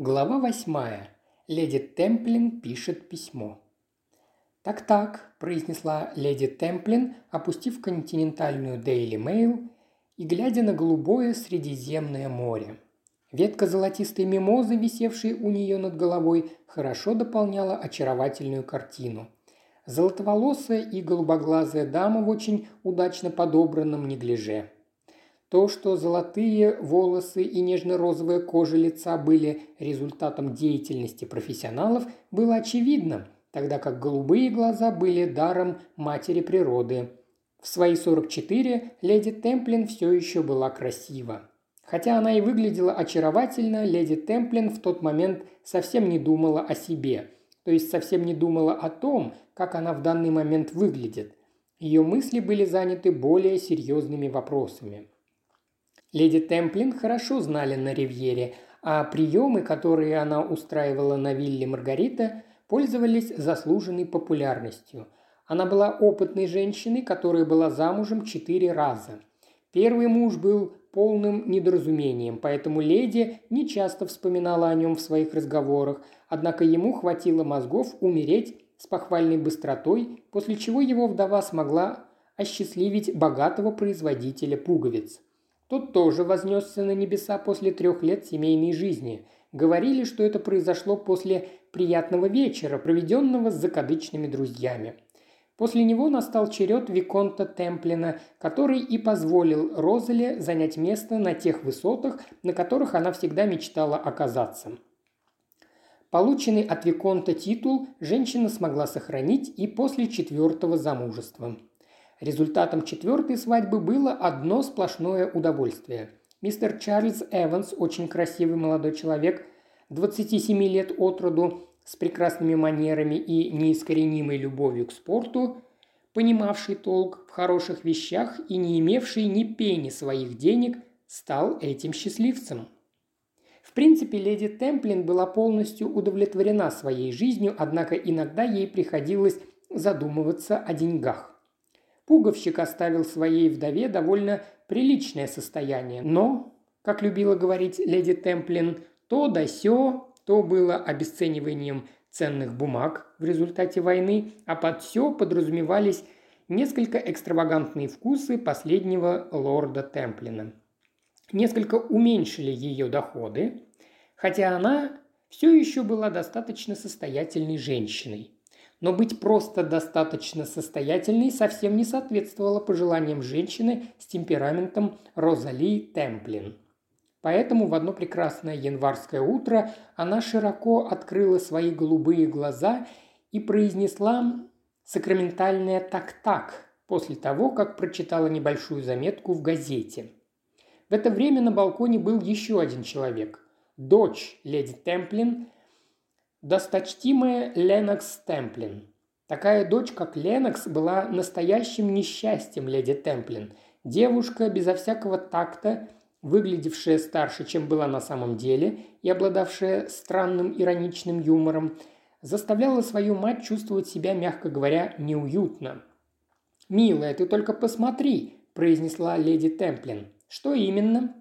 Глава восьмая. Леди Темплин пишет письмо. «Так-так», – произнесла леди Темплин, опустив континентальную Daily Mail и глядя на голубое Средиземное море. Ветка золотистой мимозы, висевшей у нее над головой, хорошо дополняла очаровательную картину. Золотоволосая и голубоглазая дама в очень удачно подобранном неглиже – то, что золотые волосы и нежно-розовая кожа лица были результатом деятельности профессионалов, было очевидно, тогда как голубые глаза были даром матери природы. В свои 44 леди Темплин все еще была красива. Хотя она и выглядела очаровательно, леди Темплин в тот момент совсем не думала о себе, то есть совсем не думала о том, как она в данный момент выглядит. Ее мысли были заняты более серьезными вопросами. Леди Темплин хорошо знали на Ривьере, а приемы, которые она устраивала на вилле Маргарита, пользовались заслуженной популярностью. Она была опытной женщиной, которая была замужем четыре раза. Первый муж был полным недоразумением, поэтому леди не часто вспоминала о нем в своих разговорах, однако ему хватило мозгов умереть с похвальной быстротой, после чего его вдова смогла осчастливить богатого производителя пуговиц – тот тоже вознесся на небеса после трех лет семейной жизни. Говорили, что это произошло после приятного вечера, проведенного с закадычными друзьями. После него настал черед Виконта Темплина, который и позволил Розале занять место на тех высотах, на которых она всегда мечтала оказаться. Полученный от Виконта титул женщина смогла сохранить и после четвертого замужества. Результатом четвертой свадьбы было одно сплошное удовольствие. Мистер Чарльз Эванс, очень красивый молодой человек, 27 лет от роду, с прекрасными манерами и неискоренимой любовью к спорту, понимавший толк в хороших вещах и не имевший ни пени своих денег, стал этим счастливцем. В принципе, леди Темплин была полностью удовлетворена своей жизнью, однако иногда ей приходилось задумываться о деньгах. Пуговщик оставил своей вдове довольно приличное состояние, но, как любила говорить леди Темплин, то да сё, то было обесцениванием ценных бумаг в результате войны, а под все подразумевались несколько экстравагантные вкусы последнего лорда Темплина. Несколько уменьшили ее доходы, хотя она все еще была достаточно состоятельной женщиной. Но быть просто достаточно состоятельной совсем не соответствовало пожеланиям женщины с темпераментом Розали Темплин. Поэтому в одно прекрасное январское утро она широко открыла свои голубые глаза и произнесла сакраментальное «так-так» после того, как прочитала небольшую заметку в газете. В это время на балконе был еще один человек. Дочь леди Темплин Досточтимая Ленокс Темплин. Такая дочь, как Ленокс, была настоящим несчастьем леди Темплин. Девушка, безо всякого такта, выглядевшая старше, чем была на самом деле, и обладавшая странным ироничным юмором, заставляла свою мать чувствовать себя, мягко говоря, неуютно. «Милая, ты только посмотри», – произнесла леди Темплин. «Что именно?»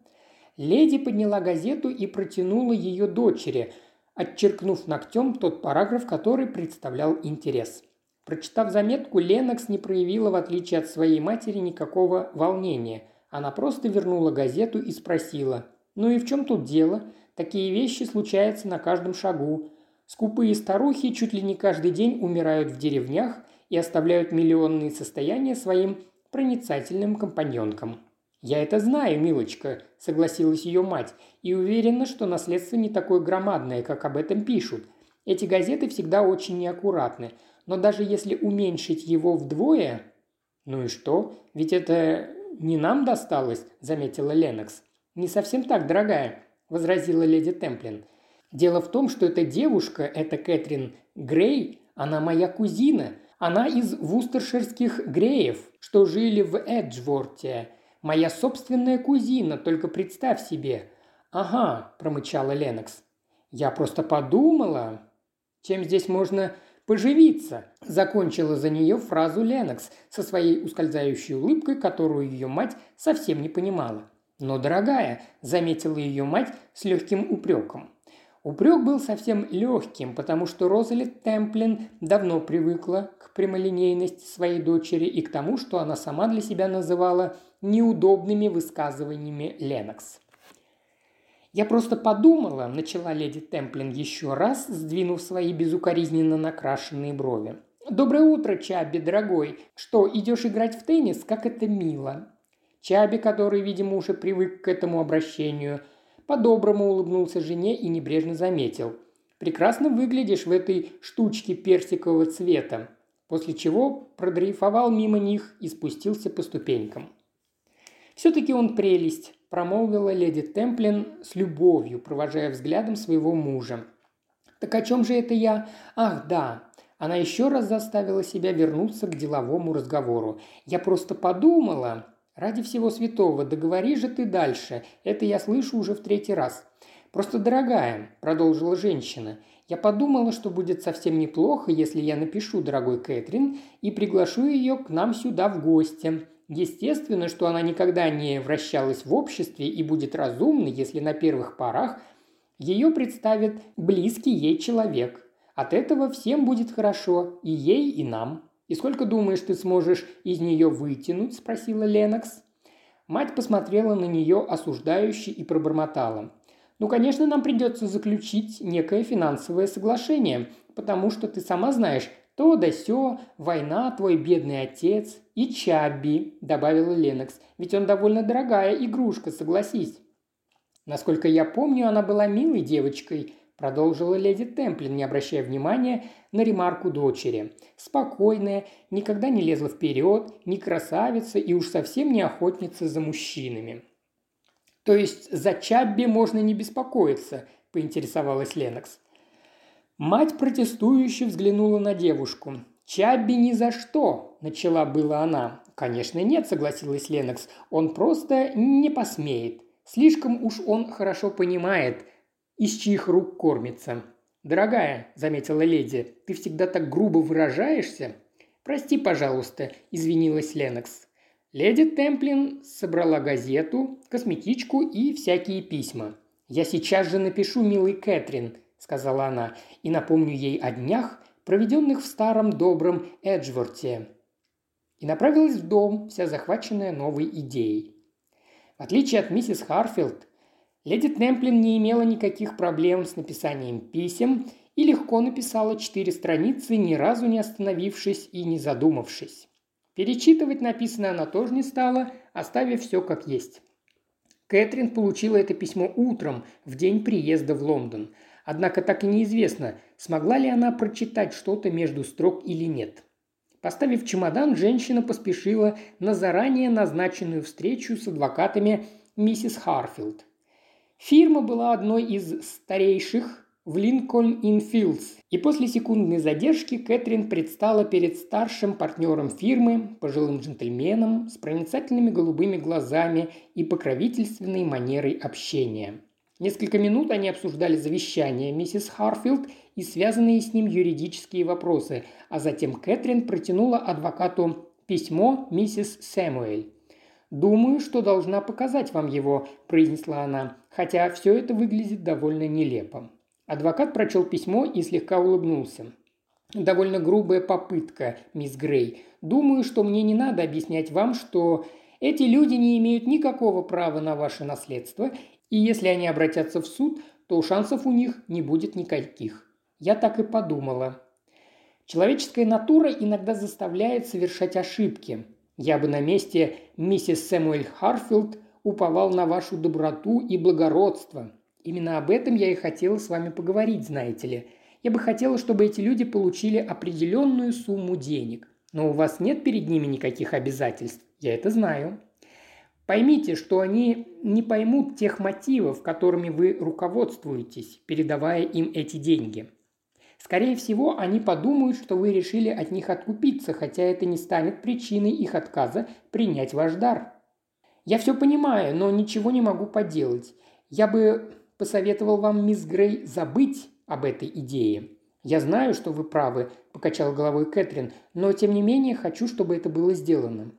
Леди подняла газету и протянула ее дочери – отчеркнув ногтем тот параграф, который представлял интерес. Прочитав заметку, Ленокс не проявила, в отличие от своей матери, никакого волнения. Она просто вернула газету и спросила, «Ну и в чем тут дело? Такие вещи случаются на каждом шагу. Скупые старухи чуть ли не каждый день умирают в деревнях и оставляют миллионные состояния своим проницательным компаньонкам. «Я это знаю, милочка», – согласилась ее мать, «и уверена, что наследство не такое громадное, как об этом пишут. Эти газеты всегда очень неаккуратны, но даже если уменьшить его вдвое...» «Ну и что? Ведь это не нам досталось», – заметила Ленокс. «Не совсем так, дорогая», – возразила леди Темплин. «Дело в том, что эта девушка, эта Кэтрин Грей, она моя кузина. Она из вустерширских Греев, что жили в Эджворте. Моя собственная кузина, только представь себе». «Ага», – промычала Ленокс. «Я просто подумала, чем здесь можно поживиться», – закончила за нее фразу Ленокс со своей ускользающей улыбкой, которую ее мать совсем не понимала. «Но, дорогая», – заметила ее мать с легким упреком, Упрек был совсем легким, потому что Розалит Темплин давно привыкла к прямолинейности своей дочери и к тому, что она сама для себя называла неудобными высказываниями Ленокс. «Я просто подумала», – начала леди Темплин еще раз, сдвинув свои безукоризненно накрашенные брови. «Доброе утро, Чаби, дорогой. Что, идешь играть в теннис? Как это мило!» Чаби, который, видимо, уже привык к этому обращению – по-доброму улыбнулся жене и небрежно заметил. «Прекрасно выглядишь в этой штучке персикового цвета», после чего продрейфовал мимо них и спустился по ступенькам. «Все-таки он прелесть», – промолвила леди Темплин с любовью, провожая взглядом своего мужа. «Так о чем же это я? Ах, да!» Она еще раз заставила себя вернуться к деловому разговору. «Я просто подумала...» Ради всего святого, договори же ты дальше. Это я слышу уже в третий раз. Просто, дорогая, продолжила женщина, я подумала, что будет совсем неплохо, если я напишу дорогой Кэтрин и приглашу ее к нам сюда в гости. Естественно, что она никогда не вращалась в обществе и будет разумна, если на первых порах ее представит близкий ей человек. От этого всем будет хорошо, и ей, и нам. «И сколько, думаешь, ты сможешь из нее вытянуть?» – спросила Ленокс. Мать посмотрела на нее осуждающе и пробормотала. «Ну, конечно, нам придется заключить некое финансовое соглашение, потому что ты сама знаешь, то да сё, война, твой бедный отец и Чабби», – добавила Ленокс. «Ведь он довольно дорогая игрушка, согласись». Насколько я помню, она была милой девочкой, продолжила леди Темплин, не обращая внимания на ремарку дочери. Спокойная, никогда не лезла вперед, не красавица и уж совсем не охотница за мужчинами. «То есть за Чабби можно не беспокоиться?» – поинтересовалась Ленокс. Мать протестующе взглянула на девушку. «Чабби ни за что!» – начала была она. «Конечно нет», – согласилась Ленокс. «Он просто не посмеет. Слишком уж он хорошо понимает, из чьих рук кормится. «Дорогая», – заметила леди, – «ты всегда так грубо выражаешься?» «Прости, пожалуйста», – извинилась Ленокс. Леди Темплин собрала газету, косметичку и всякие письма. «Я сейчас же напишу милой Кэтрин», – сказала она, – «и напомню ей о днях, проведенных в старом добром Эджворте». И направилась в дом, вся захваченная новой идеей. В отличие от миссис Харфилд, Леди Темплин не имела никаких проблем с написанием писем и легко написала четыре страницы, ни разу не остановившись и не задумавшись. Перечитывать написанное она тоже не стала, оставив все как есть. Кэтрин получила это письмо утром, в день приезда в Лондон. Однако так и неизвестно, смогла ли она прочитать что-то между строк или нет. Поставив чемодан, женщина поспешила на заранее назначенную встречу с адвокатами миссис Харфилд. Фирма была одной из старейших в Линкольнс-Инн-Филдс, и после секундной задержки Кэтрин предстала перед старшим партнером фирмы, пожилым джентльменом с проницательными голубыми глазами и покровительственной манерой общения. Несколько минут они обсуждали завещание миссис Харфилд и связанные с ним юридические вопросы, а затем Кэтрин протянула адвокату письмо миссис Сэмуэль. «Думаю, что должна показать вам его», – произнесла она, хотя все это выглядит довольно нелепо. Адвокат прочел письмо и слегка улыбнулся. «Довольно грубая попытка, мисс Грей. Думаю, что мне не надо объяснять вам, что эти люди не имеют никакого права на ваше наследство, и если они обратятся в суд, то шансов у них не будет никаких. Я так и подумала. Человеческая натура иногда заставляет совершать ошибки. Я бы на месте миссис Сэмуэль Харфилд уповал на вашу доброту и благородство. Именно об этом я и хотела с вами поговорить, знаете ли. Я бы хотела, чтобы эти люди получили определенную сумму денег. Но у вас нет перед ними никаких обязательств. Я это знаю. Поймите, что они не поймут тех мотивов, которыми вы руководствуетесь, передавая им эти деньги. Скорее всего, они подумают, что вы решили от них откупиться, хотя это не станет причиной их отказа принять ваш дар. Я все понимаю, но ничего не могу поделать. Я бы посоветовал вам, мисс Грей, забыть об этой идее. Я знаю, что вы правы, покачал головой Кэтрин, но тем не менее хочу, чтобы это было сделано.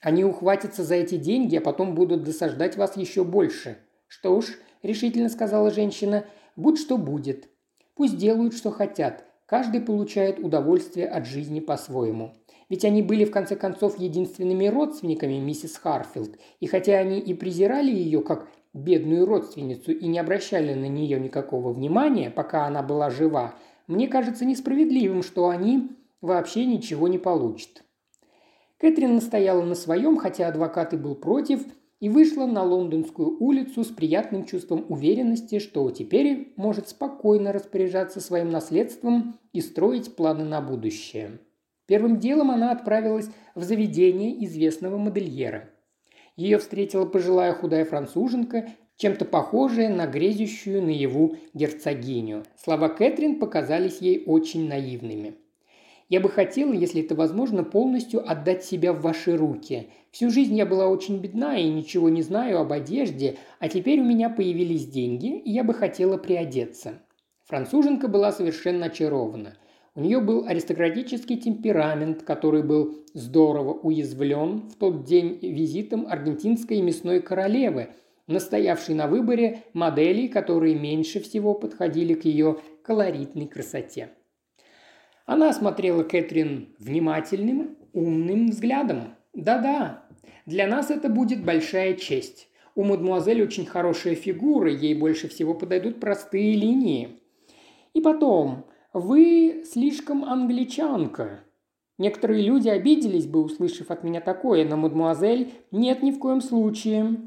Они ухватятся за эти деньги, а потом будут досаждать вас еще больше. Что уж, решительно сказала женщина, будь что будет. Пусть делают, что хотят. Каждый получает удовольствие от жизни по-своему. Ведь они были, в конце концов, единственными родственниками миссис Харфилд, и хотя они и презирали ее как бедную родственницу и не обращали на нее никакого внимания, пока она была жива, мне кажется несправедливым, что они вообще ничего не получат. Кэтрин настояла на своем, хотя адвокат и был против, и вышла на лондонскую улицу с приятным чувством уверенности, что теперь может спокойно распоряжаться своим наследством и строить планы на будущее. Первым делом она отправилась в заведение известного модельера. Ее встретила пожилая худая француженка, чем-то похожая на грезящую наяву герцогиню. Слова Кэтрин показались ей очень наивными. «Я бы хотела, если это возможно, полностью отдать себя в ваши руки. Всю жизнь я была очень бедна и ничего не знаю об одежде, а теперь у меня появились деньги, и я бы хотела приодеться». Француженка была совершенно очарована – у нее был аристократический темперамент, который был здорово уязвлен в тот день визитом аргентинской мясной королевы, настоявшей на выборе моделей, которые меньше всего подходили к ее колоритной красоте. Она осмотрела Кэтрин внимательным, умным взглядом. «Да-да, для нас это будет большая честь. У мадемуазель очень хорошая фигура, ей больше всего подойдут простые линии. И потом, вы слишком англичанка. Некоторые люди обиделись бы, услышав от меня такое, но, мадемуазель, нет ни в коем случае.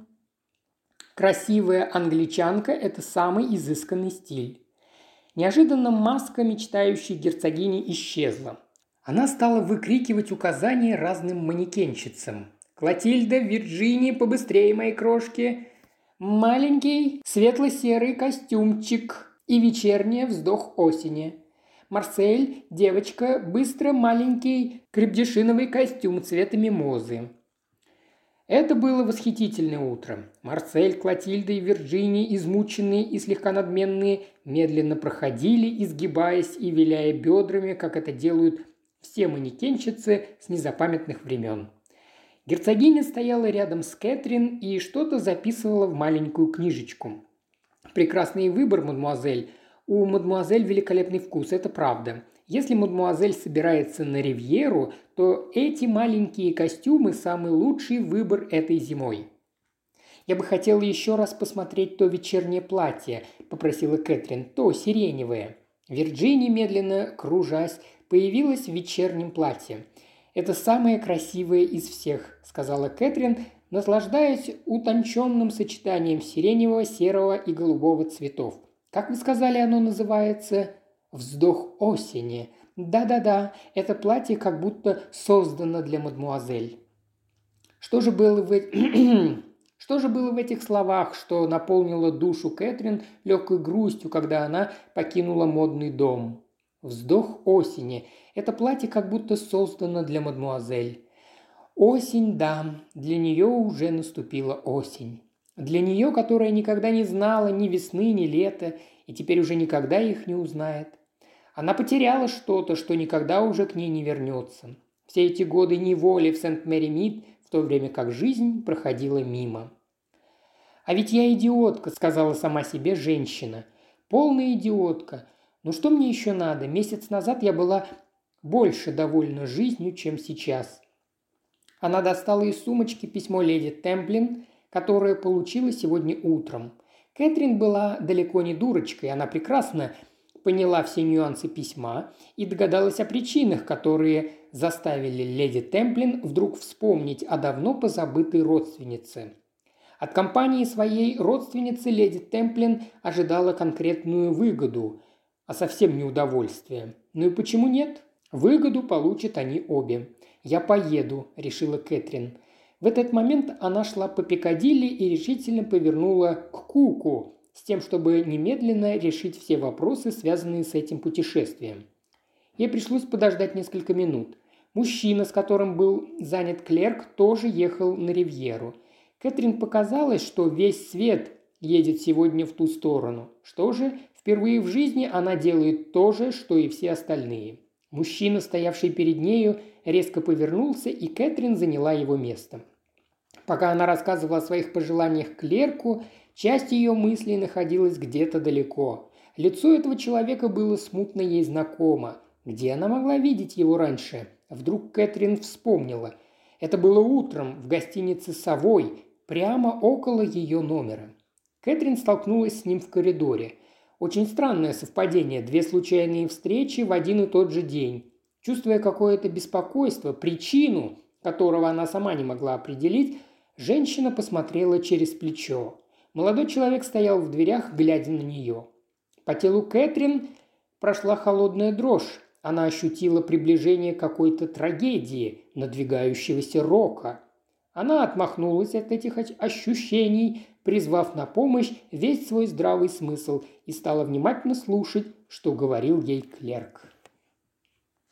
Красивая англичанка – это самый изысканный стиль. Неожиданно маска мечтающей герцогини исчезла. Она стала выкрикивать указания разным манекенщицам. «Клотильда, Вирджиния, побыстрее, мои крошки!» «Маленький светло-серый костюмчик и вечерний вздох осени», Марсель, девочка, быстро маленький крепдешиновый костюм цвета мимозы. Это было восхитительное утро. Марсель, Клотильда и Вирджиния, измученные и слегка надменные, медленно проходили, изгибаясь и виляя бедрами, как это делают все манекенщицы с незапамятных времен. Герцогиня стояла рядом с Кэтрин и что-то записывала в маленькую книжечку. «Прекрасный выбор, мадемуазель», у мадмуазель великолепный вкус, это правда. Если мадмуазель собирается на ривьеру, то эти маленькие костюмы – самый лучший выбор этой зимой. «Я бы хотела еще раз посмотреть то вечернее платье», – попросила Кэтрин, – «то сиреневое». Вирджиния, медленно кружась, появилась в вечернем платье. «Это самое красивое из всех», – сказала Кэтрин, наслаждаясь утонченным сочетанием сиреневого, серого и голубого цветов – как вы сказали, оно называется «Вздох осени». Да-да-да, это платье как будто создано для мадмуазель. Что же было в, что же было в этих словах, что наполнило душу Кэтрин легкой грустью, когда она покинула модный дом? Вздох осени. Это платье как будто создано для мадмуазель. Осень, да, для нее уже наступила осень. Для нее, которая никогда не знала ни весны, ни лета, и теперь уже никогда их не узнает. Она потеряла что-то, что никогда уже к ней не вернется. Все эти годы неволи в Сент-Мэри-Мид, в то время как жизнь проходила мимо. «А ведь я идиотка», – сказала сама себе женщина. «Полная идиотка. Ну что мне еще надо? Месяц назад я была больше довольна жизнью, чем сейчас». Она достала из сумочки письмо леди Темплин которое получила сегодня утром. Кэтрин была далеко не дурочкой, она прекрасно поняла все нюансы письма и догадалась о причинах, которые заставили леди Темплин вдруг вспомнить о давно позабытой родственнице. От компании своей родственницы леди Темплин ожидала конкретную выгоду, а совсем не удовольствие. Ну и почему нет? Выгоду получат они обе. «Я поеду», – решила Кэтрин. В этот момент она шла по Пикадилли и решительно повернула к Куку, с тем, чтобы немедленно решить все вопросы, связанные с этим путешествием. Ей пришлось подождать несколько минут. Мужчина, с которым был занят клерк, тоже ехал на Ривьеру. Кэтрин показалось, что весь свет едет сегодня в ту сторону. Что же, впервые в жизни она делает то же, что и все остальные. Мужчина, стоявший перед нею, резко повернулся, и Кэтрин заняла его место. Пока она рассказывала о своих пожеланиях клерку, часть ее мыслей находилась где-то далеко. Лицо этого человека было смутно ей знакомо. Где она могла видеть его раньше? Вдруг Кэтрин вспомнила. Это было утром в гостинице «Совой», прямо около ее номера. Кэтрин столкнулась с ним в коридоре. Очень странное совпадение, две случайные встречи в один и тот же день. Чувствуя какое-то беспокойство, причину, которого она сама не могла определить, женщина посмотрела через плечо. Молодой человек стоял в дверях, глядя на нее. По телу Кэтрин прошла холодная дрожь. Она ощутила приближение какой-то трагедии, надвигающегося рока. Она отмахнулась от этих ощущений, призвав на помощь весь свой здравый смысл и стала внимательно слушать, что говорил ей клерк.